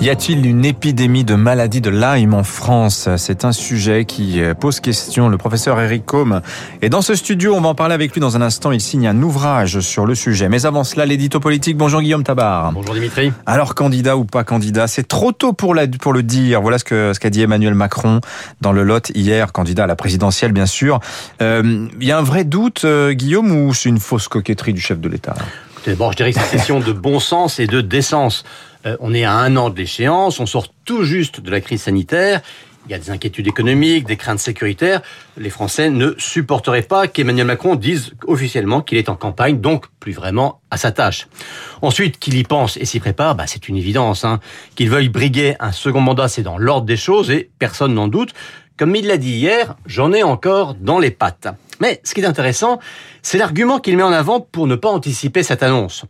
Y a-t-il une épidémie de maladie de Lyme en France? C'est un sujet qui euh, pose question. Le professeur Eric Combe est dans ce studio. On va en parler avec lui dans un instant. Il signe un ouvrage sur le sujet. Mais avant cela, l'édito politique. Bonjour Guillaume Tabar. Bonjour Dimitri. Alors candidat ou pas candidat, c'est trop tôt pour, la, pour le dire. Voilà ce que ce qu'a dit Emmanuel Macron dans le Lot hier, candidat à la présidentielle bien sûr. Il euh, y a un vrai doute, euh, Guillaume, ou c'est une fausse coquetterie du chef de l'État? Bon, je dirais que c'est une question de bon sens et de décence. Euh, on est à un an de l'échéance, on sort tout juste de la crise sanitaire. Il y a des inquiétudes économiques, des craintes sécuritaires. Les Français ne supporteraient pas qu'Emmanuel Macron dise officiellement qu'il est en campagne, donc plus vraiment à sa tâche. Ensuite, qu'il y pense et s'y prépare, bah, c'est une évidence. Hein. Qu'il veuille briguer un second mandat, c'est dans l'ordre des choses et personne n'en doute. Comme il l'a dit hier, j'en ai encore dans les pattes. Mais ce qui est intéressant, c'est l'argument qu'il met en avant pour ne pas anticiper cette annonce.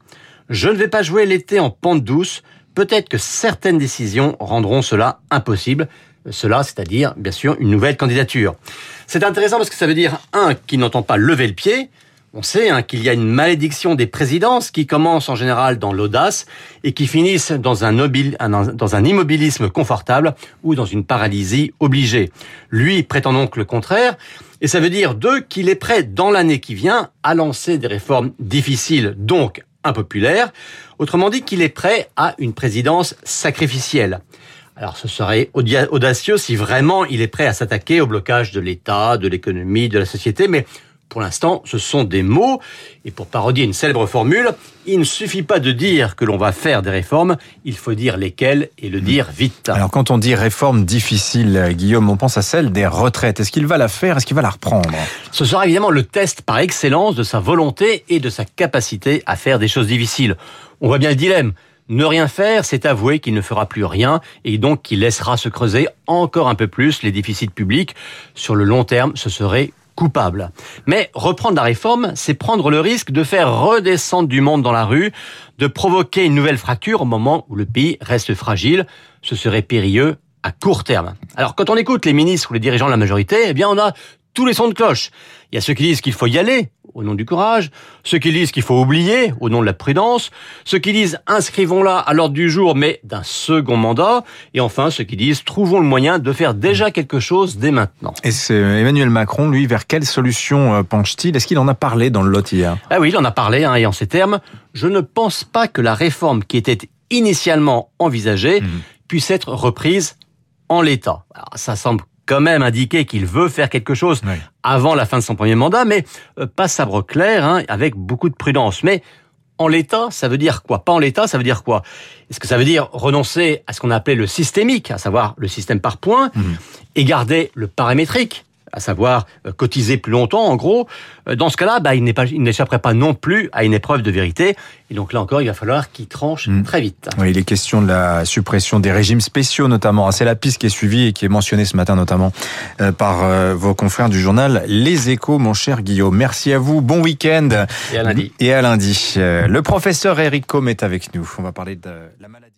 Je ne vais pas jouer l'été en pente douce, peut-être que certaines décisions rendront cela impossible. Cela, c'est-à-dire, bien sûr, une nouvelle candidature. C'est intéressant parce que ça veut dire, un, qu'il n'entend pas lever le pied, on sait hein, qu'il y a une malédiction des présidences qui commence en général dans l'audace et qui finissent dans un, dans un immobilisme confortable ou dans une paralysie obligée. Lui prétend donc le contraire, et ça veut dire, deux, qu'il est prêt dans l'année qui vient à lancer des réformes difficiles, donc impopulaire. Autrement dit, qu'il est prêt à une présidence sacrificielle. Alors ce serait audacieux si vraiment il est prêt à s'attaquer au blocage de l'État, de l'économie, de la société, mais pour l'instant, ce sont des mots. Et pour parodier une célèbre formule, il ne suffit pas de dire que l'on va faire des réformes, il faut dire lesquelles et le dire vite. Alors quand on dit réforme difficile, Guillaume, on pense à celle des retraites. Est-ce qu'il va la faire? Est-ce qu'il va la reprendre? Ce sera évidemment le test par excellence de sa volonté et de sa capacité à faire des choses difficiles. On voit bien le dilemme. Ne rien faire, c'est avouer qu'il ne fera plus rien et donc qu'il laissera se creuser encore un peu plus les déficits publics. Sur le long terme, ce serait coupable. Mais reprendre la réforme, c'est prendre le risque de faire redescendre du monde dans la rue, de provoquer une nouvelle fracture au moment où le pays reste fragile. Ce serait périlleux à court terme. Alors quand on écoute les ministres ou les dirigeants de la majorité, eh bien on a tous les sons de cloche. Il y a ceux qui disent qu'il faut y aller, au nom du courage, ceux qui disent qu'il faut oublier au nom de la prudence, ceux qui disent inscrivons-la à l'ordre du jour mais d'un second mandat, et enfin ceux qui disent trouvons le moyen de faire déjà quelque chose dès maintenant. Et c'est Emmanuel Macron, lui, vers quelle solution euh, penche-t-il? Est-ce qu'il en a parlé dans le lot hier? Ah oui, il en a parlé, hein, et en ces termes, je ne pense pas que la réforme qui était initialement envisagée mmh. puisse être reprise en l'état. Ça semble quand même indiqué qu'il veut faire quelque chose avant la fin de son premier mandat, mais euh, pas sabre clair, hein, avec beaucoup de prudence. Mais en l'état, ça veut dire quoi? Pas en l'état, ça veut dire quoi? Est-ce que ça veut dire renoncer à ce qu'on appelait le systémique, à savoir le système par points, mmh. et garder le paramétrique? À savoir euh, cotiser plus longtemps, en gros, euh, dans ce cas-là, bah, il n'échapperait pas non plus à une épreuve de vérité. Et donc là encore, il va falloir qu'il tranche hmm. très vite. Oui, il est question de la suppression des régimes spéciaux, notamment. C'est la piste qui est suivie et qui est mentionnée ce matin, notamment euh, par vos confrères du journal Les Échos, mon cher Guillaume. Merci à vous. Bon week-end. Et à lundi. Et à lundi. Le professeur Eric Combe est avec nous. On va parler de la maladie.